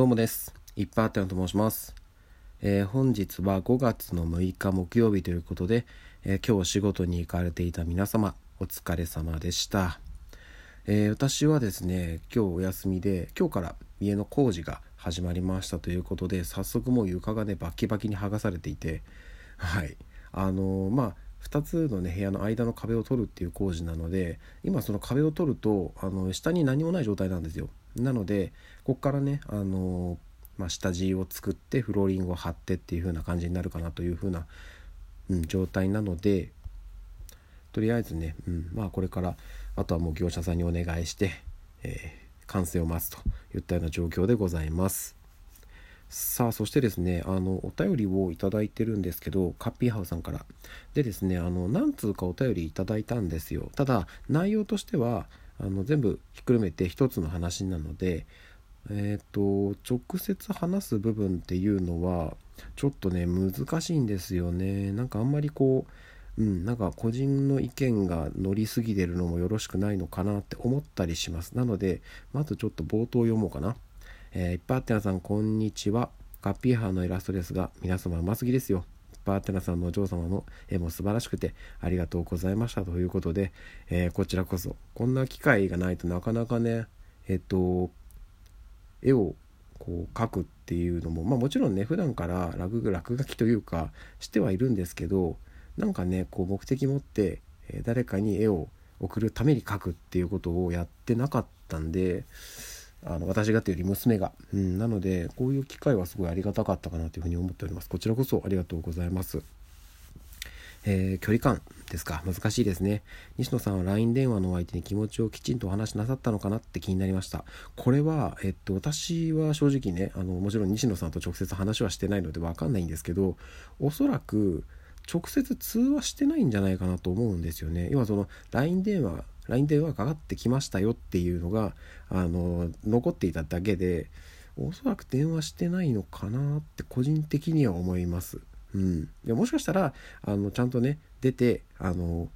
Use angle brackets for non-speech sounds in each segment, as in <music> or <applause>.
どうもです。いっぱいあったよと申します。えー本日は5月の6日木曜日ということで、えー今日お仕事に行かれていた皆様、お疲れ様でした。えー私はですね、今日お休みで、今日から家の工事が始まりましたということで、早速もう床がね、バキバキに剥がされていて、はい。あのまあ、2つのね部屋の間の壁を取るっていう工事なので今その壁を取るとあの下に何もない状態なんですよなのでここからねあの、まあ、下地を作ってフローリングを張ってっていう風な感じになるかなという風な、うん、状態なのでとりあえずね、うん、まあこれからあとはもう業者さんにお願いして、えー完成を待つといったような状況でございます。さあそしてですねあのお便りをいただいてるんですけどカッピーハウさんからでですねあの何通かお便りいただいたんですよただ内容としてはあの全部ひっくるめて一つの話なのでえっ、と直接話す部分っていうのはちょっとね難しいんですよね。なんかあんまりこううんなんか個人の意見が乗りすぎてるのもよろしくないのかなって思ったりします。なのでまずちょっと冒頭読もうかな。えーいっぱいあってなさんこんにちは。カッピーハーのイラストですが皆様うますぎですよ。いっぱいあってなさんのお嬢様の絵も素晴らしくてありがとうございました。ということで、えーこちらこそこんな機会がないとなかなかねえっと絵をこう描くっていうのもまあもちろんね普段から落落書きというかしてはいるんですけどなんかねこう目的持って、誰かに絵を送るために描くっていうことをやってなかったんであの私がというより娘が、うん、なのでこういう機会はすごいありがたかったかなというふうに思っております。こちらこそありがとうございます。えー距離感ですか。難しいですね。西野さんは LINE 電話のお相手に気持ちをきちんとお話しなさったのかなって気になりました。これは、えっと、私は正直ねあのもちろん西野さんと直接話はしてないので分かんないんですけどおそらく直接通話してないんじゃないかなと思うんですよね。要はその LINE 電話 LINE 電話かかってきましたよっていうのがあの残っていただけでおそらく電話してないのかなって個人的には思います。うん、でもしかしたらあのちゃんとね出てあの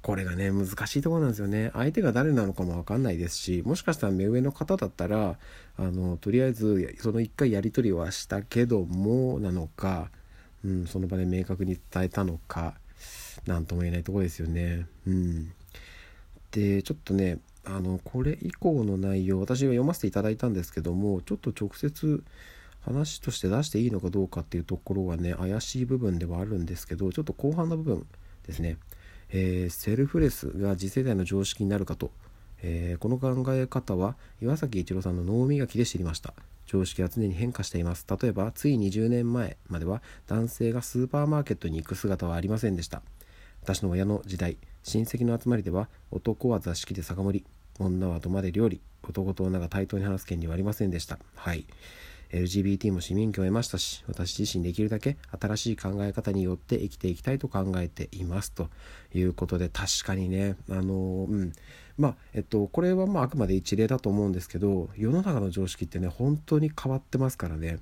これがね難しいところなんですよね相手が誰なのかも分かんないですしもしかしたら目上の方だったらあのとりあえずその1回やり取りはしたけどもなのか、うん、その場で明確に伝えたのか何とも言えないところですよね。うん、でちょっとねあのこれ以降の内容私は読ませていただいたんですけどもちょっと直接話として出していいのかどうかっていうところはね怪しい部分ではあるんですけどちょっと後半の部分ですね、えーセルフレスが次世代の常識になるかと、えーこの考え方は岩崎一郎さんの脳磨きで知りました。常識は常に変化しています。例えばつい20年前までは男性がスーパーマーケットに行く姿はありませんでした。私の親の時代親戚の集まりでは男は座敷で酒盛り女は土間で料理男と女が対等に話す権利はありませんでした。はい。LGBT も市民権を得ましたし私自身できるだけ新しい考え方によって生きていきたいと考えています。ということで確かにねあのうん。まあえっとこれはまああくまで一例だと思うんですけど世の中の常識ってね本当に変わってますからね。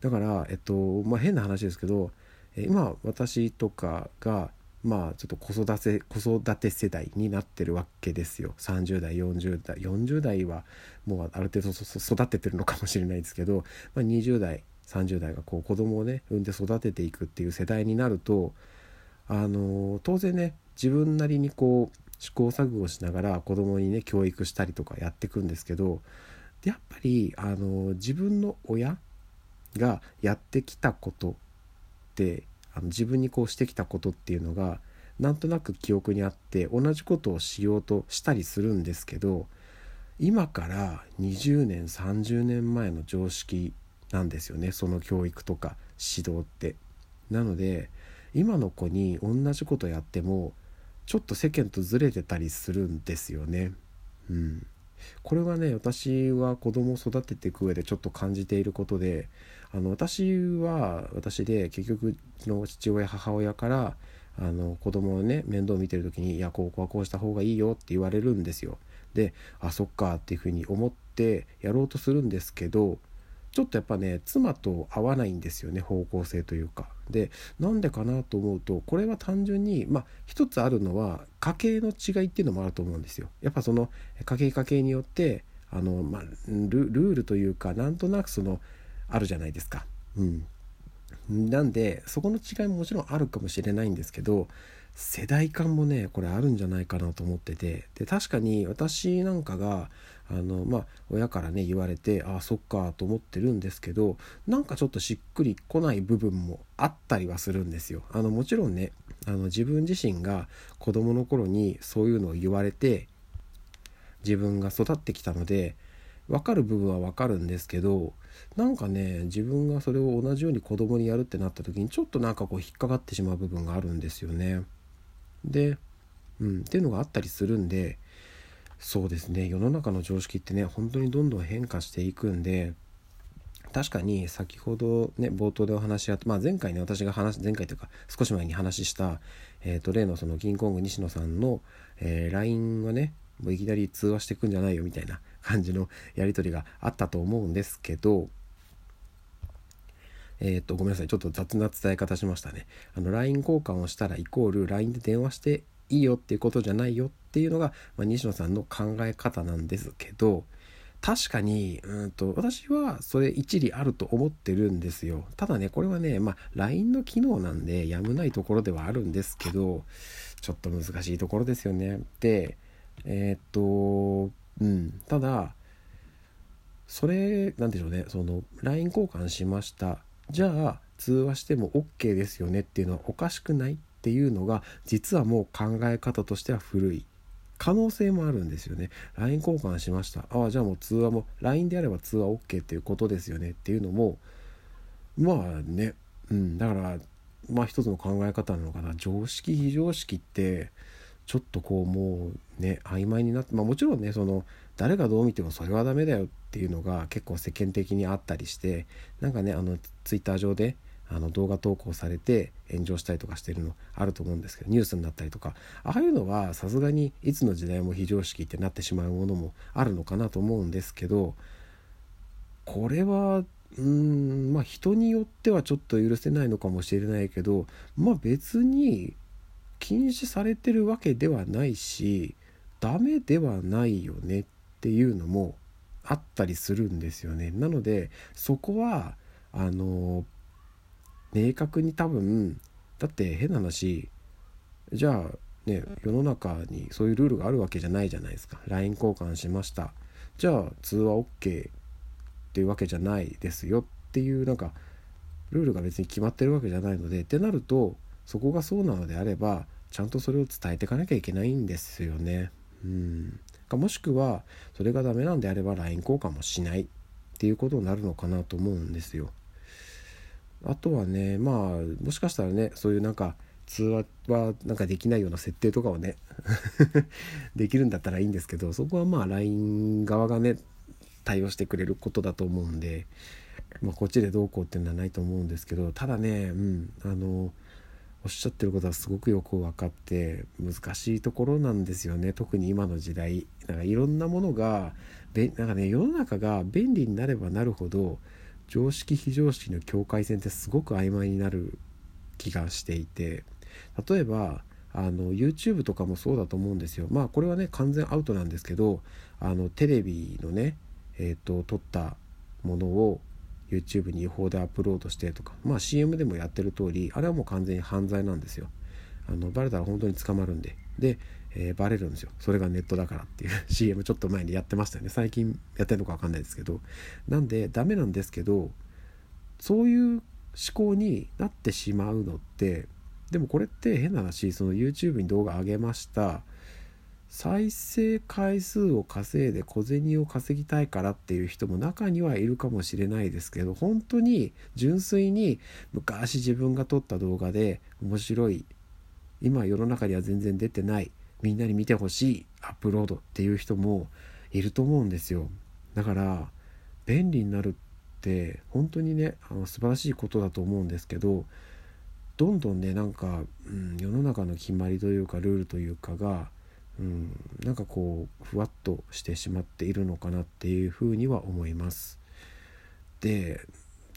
だからえっとまあ変な話ですけど今私とかがまあちょっと子育て子育て世代になってるわけですよ。30代40代40代はもうある程度育ててるのかもしれないですけど、まあ、20代30代がこう子供をね産んで育てていくっていう世代になるとあの当然ね自分なりにこう試行錯誤しながら子供にね教育したりとかやっていくんですけどやっぱりあの自分の親がやってきたことってあの自分にこうしてきたことっていうのがなんとなく記憶にあって同じことをしようとしたりするんですけど今から20年30年前の常識なんですよねその教育とか指導って。なので今の子に同じことやってもちょっと世間とずれてたりするんですよね。うん、これはね私は子供を育てていく上でちょっと感じていることであの私は私で結局の父親母親からあの子供をね面倒見てる時に「いやここうはこうした方がいいよ」って言われるんですよ。であそっかっていうふうに思ってやろうとするんですけどちょっとやっぱね妻と合わないんですよね方向性というか。でなんでかなと思うとこれは単純にまあ一つあるのは家計の違いっていうのもあると思うんですよ。やっぱその家計家計によってあの、まあ、ルールというかなんとなくそのあるじゃないですか。うん、なんでそこの違いももちろんあるかもしれないんですけど世代間もねこれあるんじゃないかなと思っててで確かに私なんかがあのまあ親からね言われてああそっかと思ってるんですけどなんかちょっとしっくりこない部分もあったりはするんですよ。あのもちろんねあの自分自身が子供の頃にそういうのを言われて自分が育ってきたので分かる部分は分かるんですけどなんかね自分がそれを同じように子供にやるってなった時にちょっとなんかこう引っかかってしまう部分があるんですよね。で、うん、っていうのがあったりするんでそうですね世の中の常識ってね本当にどんどん変化していくんで確かに先ほどね冒頭でお話しあった、まあ、前回ね私が話前回というか少し前に話した、えーと、例のその銀行具西野さんの、えー、LINE はねもういきなり通話してくんじゃないよみたいな感じのやり取りがあったと思うんですけどえっ、とごめんなさい。ちょっと雑な伝え方しましたね。あの LINE 交換をしたらイコール LINE で電話していいよっていうことじゃないよっていうのが、まあ、西野さんの考え方なんですけど確かにうんと私はそれ一理あると思ってるんですよ。ただねこれはねまあ LINE の機能なんでやむないところではあるんですけどちょっと難しいところですよね。でえー、っとうん。ただそれなんでしょうね。その LINE 交換しました。じゃあ通話しても OK ですよねっていうのはおかしくないっていうのが実はもう考え方としては古い。可能性もあるんですよね。LINE 交換しました。ああじゃあもう通話も LINE であれば通話 OK っていうことですよねっていうのもまあね。うん。だからまあ一つの考え方なのかな。常識非常識ってちょっとこうもうね曖昧になってまあもちろんねその誰がどう見てもそれはダメだよっていうのが結構世間的にあったりしてなんかねあのツイッター上であの動画投稿されて炎上したりとかしてるのあると思うんですけどニュースになったりとかああいうのはさすがにいつの時代も非常識ってなってしまうものもあるのかなと思うんですけどこれはうんまあ人によってはちょっと許せないのかもしれないけどまあ別に禁止されてるわけではないしダメではないよねっていうのもあったりするんですよね。なのでそこはあの明確に多分だって変な話じゃあね世の中にそういうルールがあるわけじゃないじゃないですか LINE 交換しましたじゃあ通話 OK っていうわけじゃないですよっていうなんかルールが別に決まってるわけじゃないのでってなるとそこがそうなのであればちゃんとそれを伝えていかなきゃいけないんですよね。うんもしくはそれがダメなんであれば LINE 交換もしないっていうことになるのかなと思うんですよ。あとはねまあもしかしたらねそういうなんか通話はなんかできないような設定とかをね <laughs> できるんだったらいいんですけどそこはまあ LINE 側がね対応してくれることだと思うんで、まあ、こっちでどうこうっていうのはないと思うんですけどただねうんあのおっしゃってることはすごくよく分かって難しいところなんですよね。特に今の時代。なんかいろんなものがなんかね世の中が便利になればなるほど常識非常識の境界線ってすごく曖昧になる気がしていて。例えばあの YouTube とかもそうだと思うんですよ。まあこれはね完全アウトなんですけどあのテレビのねえっ、ー、と撮ったものを YouTube に違法でアップロードしてとか。まあ CM でもやってる通りあれはもう完全に犯罪なんですよ。あのバレたら本当に捕まるんで。でえー、バレるんですよ。それがネットだからっていう。<laughs> CM ちょっと前にやってましたよね。最近やってるのか分かんないですけど。なんでダメなんですけどそういう思考になってしまうのってでもこれって変な話その YouTube に動画上げました。再生回数を稼いで小銭を稼ぎたいからっていう人も中にはいるかもしれないですけど本当に純粋に昔自分が撮った動画で面白い今世の中には全然出てないみんなに見てほしいアップロードっていう人もいると思うんですよ。だから便利になるって本当にねあの素晴らしいことだと思うんですけどどんどんねなんか、うん、世の中の決まりというかルールというかが、うん、なんかこうふわっとしてしまっているのかなっていうふうには思います。で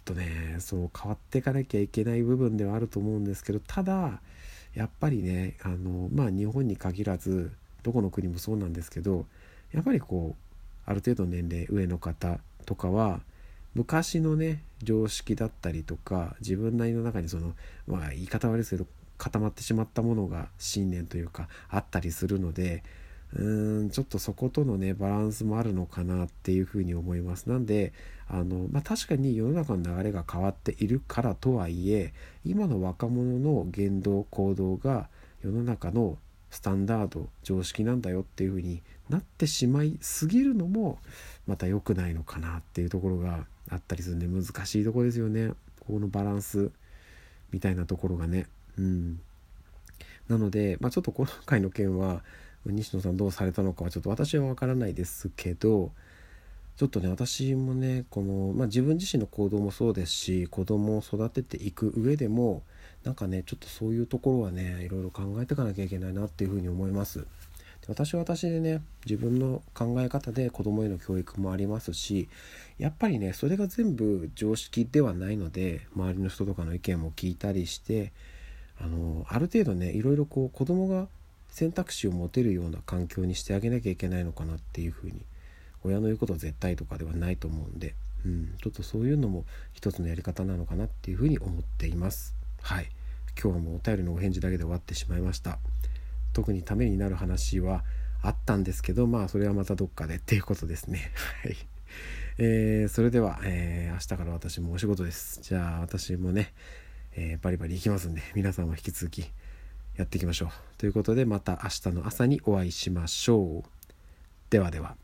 とねそう変わっていかなきゃいけない部分ではあると思うんですけどただやっぱりねあのまあ日本に限らずどこの国もそうなんですけどやっぱりこうある程度年齢上の方とかは昔のね常識だったりとか自分なりの中にそのまあ言い方悪いですけど固まってしまったものが信念というかあったりするのでうーんちょっとそことのねバランスもあるのかなっていうふうに思います。なんであの、まあ、確かに世の中の流れが変わっているからとはいえ今の若者の言動行動が世の中のスタンダード常識なんだよっていうふうになってしまいすぎるのもまた良くないのかなっていうところがあったりするんで難しいとこですよね。ここのバランスみたいなところがね。うんなので、まあ、ちょっと今回の件は西野さんどうされたのかはちょっと私は分からないですけどちょっとね私もねこの、まあ、自分自身の行動もそうですし子供を育てていく上でもなんかねちょっとそういうところはねいろいろ考えていかなきゃいけないなっていうふうに思います。私は私でね自分の考え方で子供への教育もありますしやっぱりねそれが全部常識ではないので周りの人とかの意見も聞いたりしてあのある程度ねいろいろこう子供が選択肢を持てるような環境にしてあげなきゃいけないのかなっていうふうに親の言うことは絶対とかではないと思うんで、うん、ちょっとそういうのも一つのやり方なのかなっていうふうに思っています。はい。今日はもうお便りのお返事だけで終わってしまいました。特にためになる話はあったんですけどまあそれはまたどっかでっていうことですね。<laughs> はい。えー、それでは、えー、明日から私もお仕事です。じゃあ私もね、えー、バリバリいきますんで皆さんも引き続きやっていきましょう。ということでまた明日の朝にお会いしましょう。ではでは。